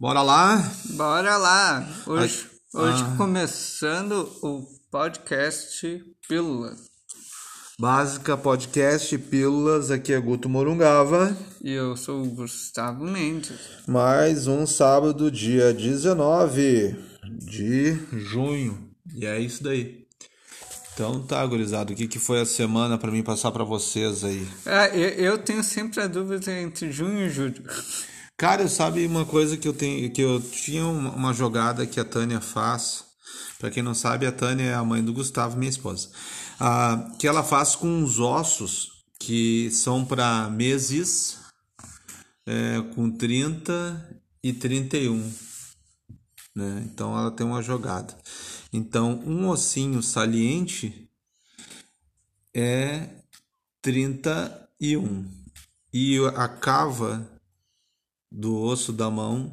Bora lá? Bora lá! Hoje, Ah. hoje começando o podcast Pílula. Básica Podcast Pílulas, aqui é Guto Morungava. E eu sou o Gustavo Mendes. Mais um sábado, dia 19 de junho. E é isso daí. Então tá, gurizada, o que, que foi a semana pra mim passar pra vocês aí? Ah, eu, eu tenho sempre a dúvida entre junho e julho. Cara, sabe uma coisa que eu tenho, que eu tinha uma jogada que a Tânia faz. Pra quem não sabe, a Tânia é a mãe do Gustavo, minha esposa. Ah, que ela faz com uns ossos que são para meses é, com 30 e 31. Né? Então ela tem uma jogada. Então, um ossinho saliente é 31. E a cava do osso da mão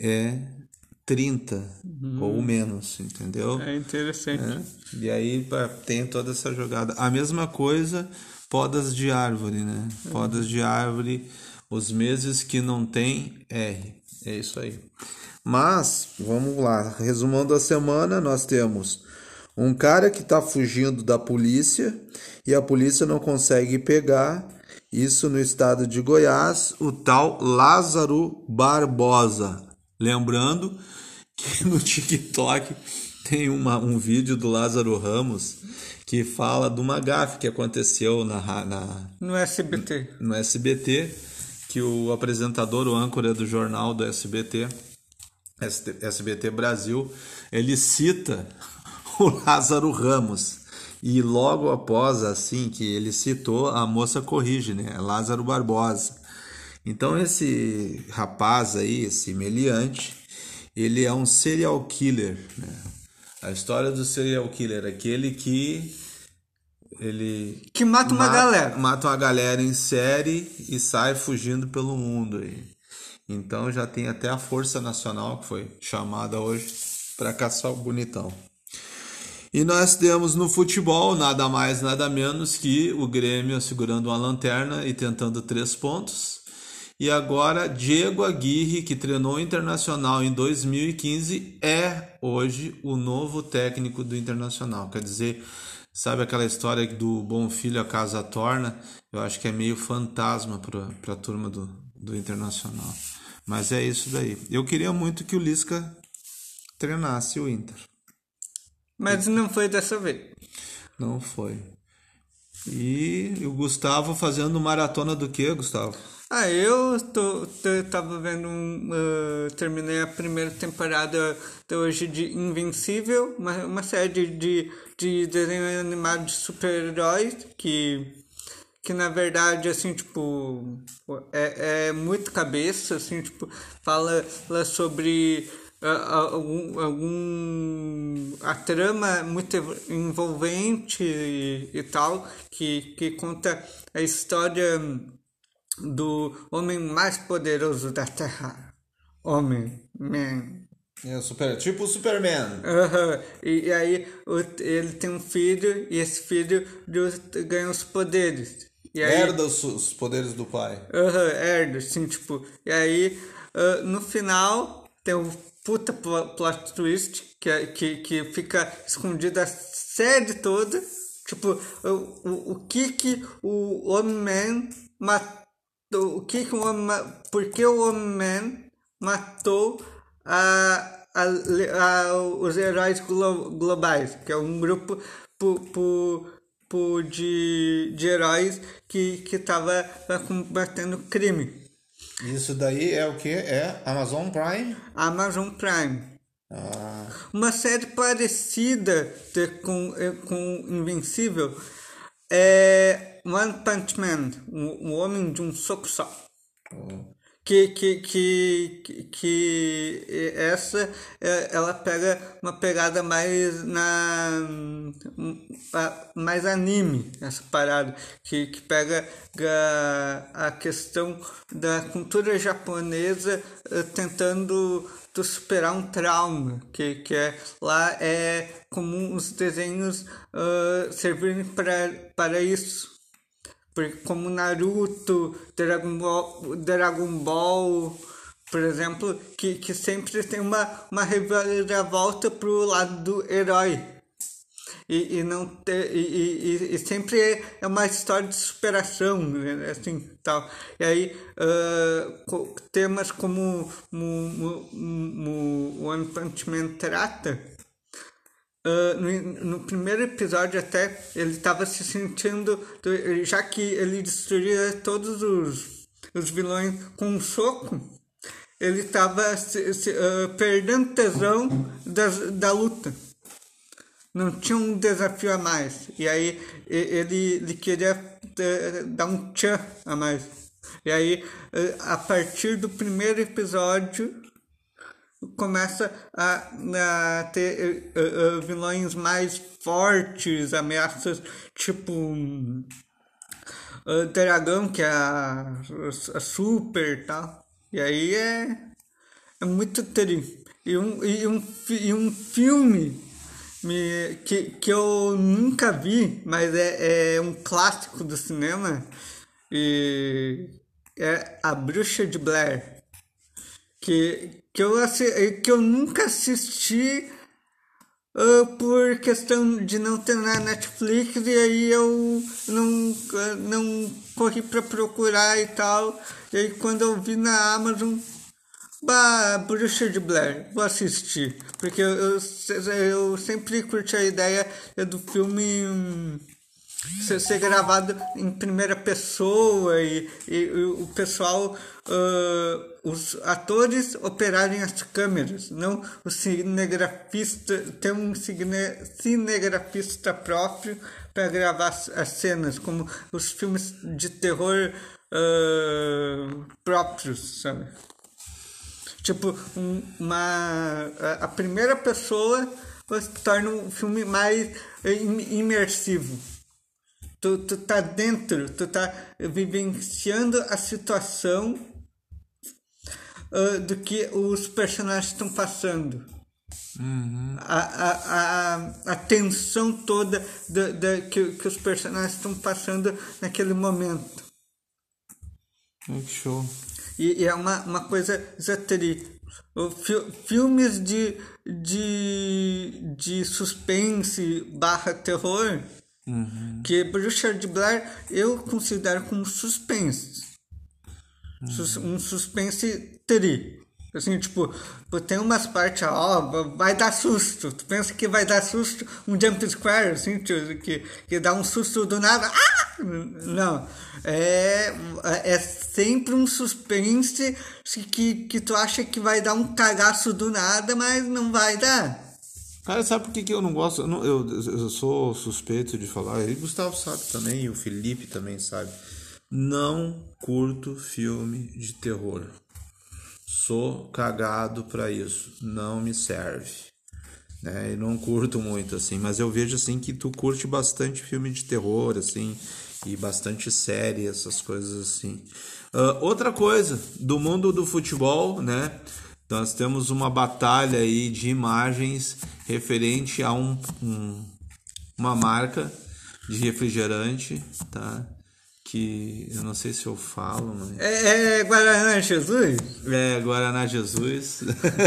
é 30 ou menos, entendeu? É interessante. É. E aí tem toda essa jogada. A mesma coisa, podas de árvore, né? Podas de árvore, os meses que não tem R. É isso aí. Mas, vamos lá, resumando a semana, nós temos um cara que está fugindo da polícia e a polícia não consegue pegar. Isso no estado de Goiás, o tal Lázaro Barbosa. Lembrando que no TikTok tem uma, um vídeo do Lázaro Ramos que fala de uma gafe que aconteceu na, na, No SBT. no SBT, que o apresentador, o âncora do jornal do SBT, SBT Brasil, ele cita o Lázaro Ramos. E logo após, assim, que ele citou, a moça corrige, né? Lázaro Barbosa. Então esse rapaz aí, esse meliante, ele é um serial killer, né? A história do serial killer, aquele que ele Que mata uma galera. Mata uma galera em série e sai fugindo pelo mundo aí. Então já tem até a Força Nacional que foi chamada hoje para caçar o bonitão. E nós temos no futebol nada mais, nada menos que o Grêmio segurando uma lanterna e tentando três pontos. E agora Diego Aguirre, que treinou o Internacional em 2015, é hoje o novo técnico do Internacional. Quer dizer, sabe aquela história do bom filho a casa torna? Eu acho que é meio fantasma para a turma do, do Internacional. Mas é isso daí. Eu queria muito que o Lisca treinasse o Inter. Mas não foi dessa vez. Não foi. E o Gustavo fazendo maratona do que, Gustavo? Ah, eu tô, tô- tava vendo um. ah, terminei a primeira temporada de hoje de Invencível, uma, uma série de, de, de desenho animado de super-heróis que. Que na verdade, assim, tipo, é, é muito cabeça, assim, tipo, fala, fala sobre algum, algum. A trama muito envolvente e, e tal, que, que conta a história do homem mais poderoso da Terra. Homem, man. É, super, tipo o Superman. Aham. E, e aí o- ele tem um filho e esse filho ganha os poderes. E aí, Herda os, os poderes do pai. Aham, herda, assim, tipo. E aí, ah, no final, tem um puta pl- plot twist que, é- que, que fica escondido a série toda. Tipo, o, o, o que que o Homem-Man matou. O que que o Homem Por que o Homem-Man matou a, a, a- os heróis glo- globais? Que é um grupo pu, pu, pu de, de heróis que, que tava combatendo crime. Isso daí é o que? É Amazon Prime? Amazon Prime. Ah, Uma série parecida com, eh, com Invencível é One Punch Man, um, um homem de um soco só. Que, que, que, que, que essa eh, ela pega uma pegada mais na hum, mais anime essa parada que, que pega a, questão da cultura japonesa eh, tentando superar um trauma que, que é lá é comum os desenhos ah, servirem para para isso como Naruto, Dragon Ball, Dragon Ball por exemplo, que, que sempre tem uma, uma reviravolta pro lado do herói. E, e não e, e, e, sempre é uma história de superação, assim, tal. E aí, uh, temas como o One Punch Man trata, Uh, no, no, primeiro episódio até ele estava se sentindo já que ele destruía todos os, os vilões com um soco ele estava uh, perdendo tesão da luta. Não tinha um desafio a mais. E aí ele, ele queria uh, dar um tchan a mais. E aí a partir do primeiro episódio começa a, a ter uh, uh, vilões mais fortes, ameaças tipo uh, Dragão, que é a, a super tal. E aí é, é muito triste. E um, e um, e um filme me, que, que eu nunca vi, mas é, é um clássico do cinema, e é A Bruxa de Blair. Que, que eu, que eu nunca assisti uh, por questão de não ter na Netflix e aí eu não, não corri para procurar e tal. E aí quando eu vi na Amazon, bah, Bruxa de Blair, vou assistir. Porque eu, eu, eu sempre curti a ideia do filme. Hum, ser, ser gravado em primeira pessoa e, e, e o pessoal, uh, os atores operarem as câmeras, não o cinegrafista, ter um cine, cinegrafista próprio para gravar as, as, cenas, como os filmes de terror uh, próprios, sabe? Tipo, um, uma, a primeira pessoa torna um filme mais imersivo tu, tu tá dentro, tu tá vivenciando a situação uh, do que os personagens estão passando. Uhum. A, a, a, a tensão toda da, da, que, que os personagens estão passando naquele momento. Que show. E, e é uma, uma coisa exatamente. Filmes de, de, de suspense barra terror Uhum. Que Bruxa de Blair eu considero como suspense. Uhum. Um suspense tri. Assim, tipo, tem umas partes, ó, vai dar susto. Tu pensa que vai dar susto um jump square, assim, que, que dá um susto do nada. Ah! Não. É, é sempre um suspense que, que tu acha que vai dar um cagaço do nada, mas não vai dar. Cara, sabe por que, que eu não gosto? Eu, não, eu, eu sou suspeito de falar, e o Gustavo sabe também, e o Felipe também sabe. Não curto filme de terror. Sou cagado para isso. Não me serve. Né? E não curto muito, assim. Mas eu vejo, assim, que tu curte bastante filme de terror, assim. E bastante série, essas coisas assim. Uh, outra coisa, do mundo do futebol, né? Nós temos uma batalha aí de imagens referente a um, um uma marca de refrigerante, tá? Que eu não sei se eu falo, mas... É, é Guaraná Jesus? É, Guaraná Jesus.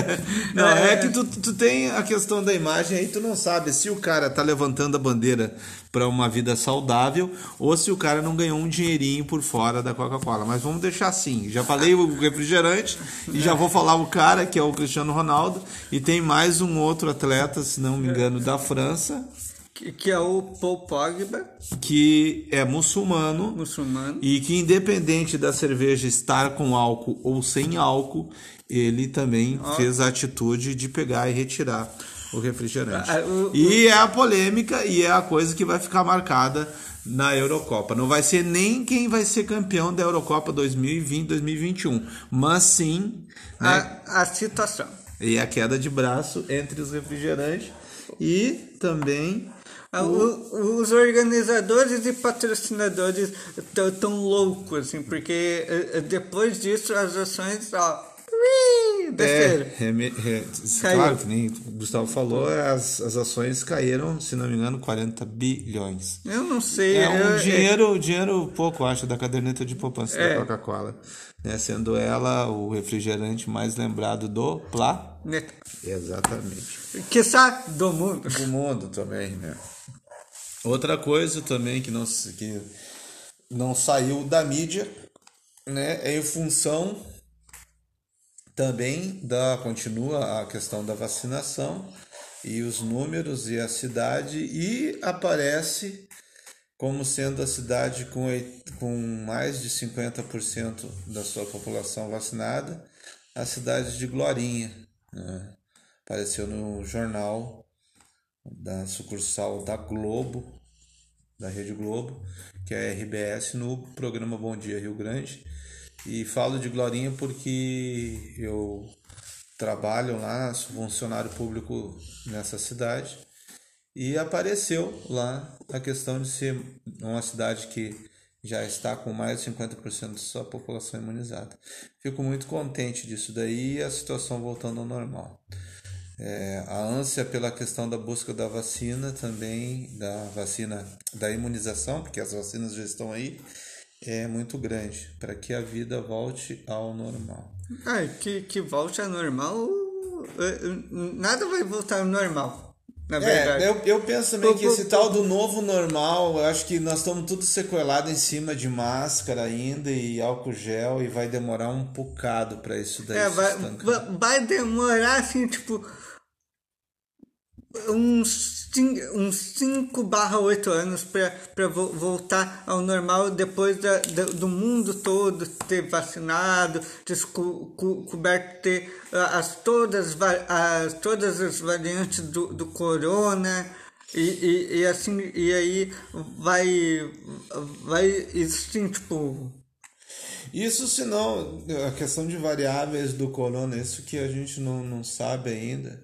não, é, é que tu, tu tem a questão da imagem aí, tu não sabe se o cara tá levantando a bandeira para uma vida saudável ou se o cara não ganhou um dinheirinho por fora da Coca-Cola. Mas vamos deixar assim. Já falei o refrigerante e já vou falar o cara, que é o Cristiano Ronaldo, e tem mais um outro atleta, se não me engano, da França que, é o Paul Pogba. Que é muçulmano. Muçulmano. E que, independente da cerveja estar com álcool ou sem álcool, ele também fez a atitude de pegar e retirar o refrigerante. Ah, o, o, e é a polêmica e é a coisa que vai ficar marcada na Eurocopa. Não vai ser nem quem vai ser campeão da Eurocopa 2020-2021, mas sim né, a, a situação. E a queda de braço entre os refrigerantes e também o, os organizadores e patrocinadores estão tão loucos, assim, porque eh, depois disso as ações, ó. É, claro, que nem o Gustavo falou, as, as ações caíram, se não me engano, 40 bilhões. Eu não sei. É um eu- dinheiro, dinheiro pouco, acho, da caderneta de poupança É. da Coca-Cola. Né? Sendo ela o refrigerante mais lembrado do né? Exatamente. Que sabe do mundo. Do mundo também, né? Outra coisa também que não, que não saiu da mídia, né? É em função também da continua a questão da vacinação e os números e a cidade e aparece como sendo a cidade com, com mais de 50% da sua população vacinada, a cidade de Glorinha. né? Apareceu no jornal da sucursal da Globo, da Rede Globo, que é a RBS, no programa Bom Dia Rio Grande. E falo de Glorinha porque eu trabalho lá, sou funcionário público nessa cidade. E apareceu lá a questão de ser uma cidade que já está com mais de 50% de sua população imunizada. Fico muito contente disso daí e a situação voltando ao normal. É, a ânsia pela questão da busca da vacina também, da vacina, da imunização, porque as vacinas já estão aí, é muito grande para que a vida volte ao normal. Ai, que, que volte ao normal. eh, Nada vai voltar ao normal. Na verdade. É, eu, eu penso também que esse tal do novo normal, eu acho que nós estamos tudo sequelado em cima de máscara ainda e álcool gel e vai demorar um bocado para isso daí É, vai, vai demorar assim, tipo. Uns 5 barra 8 anos para voltar ao normal depois da, da- do mundo todo ter vacinado, desco- co- coberto ter as, todas, as, todas as variantes do, do corona. E, e, e assim, e aí vai, vai existir, tipo, Isso se não, a questão de variáveis do corona, isso que a gente não, não sabe ainda,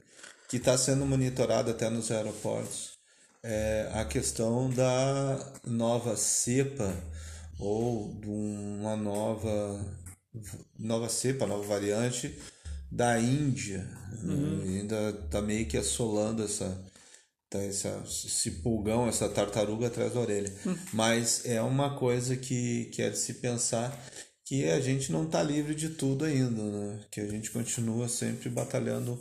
que está sendo monitorado até nos aeroportos, é a questão da nova cepa ou de uma nova, nova cepa, nova variante da Índia. né? Ainda está meio que assolando essa, tá essa, esse pulgão, essa tartaruga atrás da orelha. Mas é uma coisa que, que é de se pensar que a gente não está livre de tudo ainda, né? Que a gente continua sempre batalhando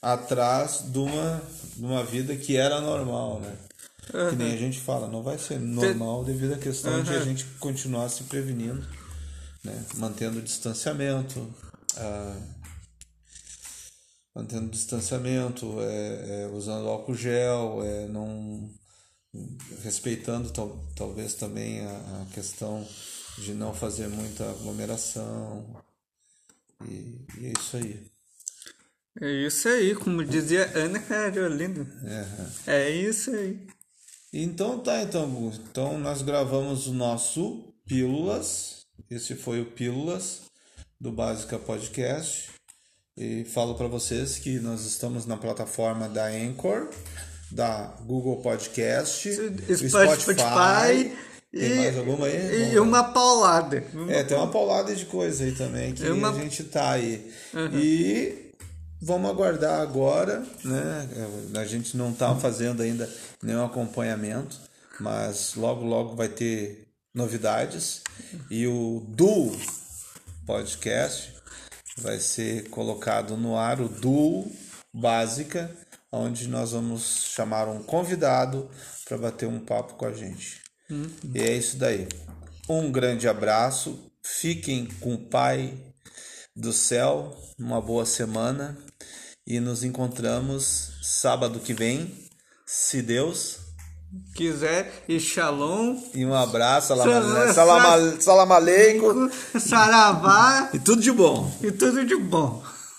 atrás de uma, de uma vida que era normal, né? Que nem a gente fala, não vai ser normal devido à questão de a gente continuar se prevenindo, né? Mantendo o distanciamento, ah, mantendo o distanciamento, é, é, usando álcool gel, é, não respeitando tal, talvez também a, a questão de não fazer muita aglomeração e, e é isso aí. É isso aí, como dizia Ana Carolina. É. É isso aí. Então tá, então, Gu. então nós gravamos o nosso Pílulas. Esse foi o Pílulas do Básica Podcast. E falo para vocês que nós estamos na plataforma da Anchor, da Google Podcast, do Spotify, Tem e, mais alguma aí? e lá. uma paulada. É, tem uma paulada de coisa aí também que É uma- a gente tá aí. E vamos aguardar agora, né? A gente não tá fazendo ainda nenhum acompanhamento, mas logo logo vai ter novidades e o Duo Podcast vai ser colocado no ar, o Duo Básica, onde nós vamos chamar um convidado para bater um papo com a gente. E é isso daí. Um grande abraço. Fiquem com o Pai do céu. Uma boa semana. E nos encontramos sábado que vem, se Deus. Quiser, e shalom, E um abraço. Salam, salam aleikum. saravá E tudo de bom. e tudo de bom.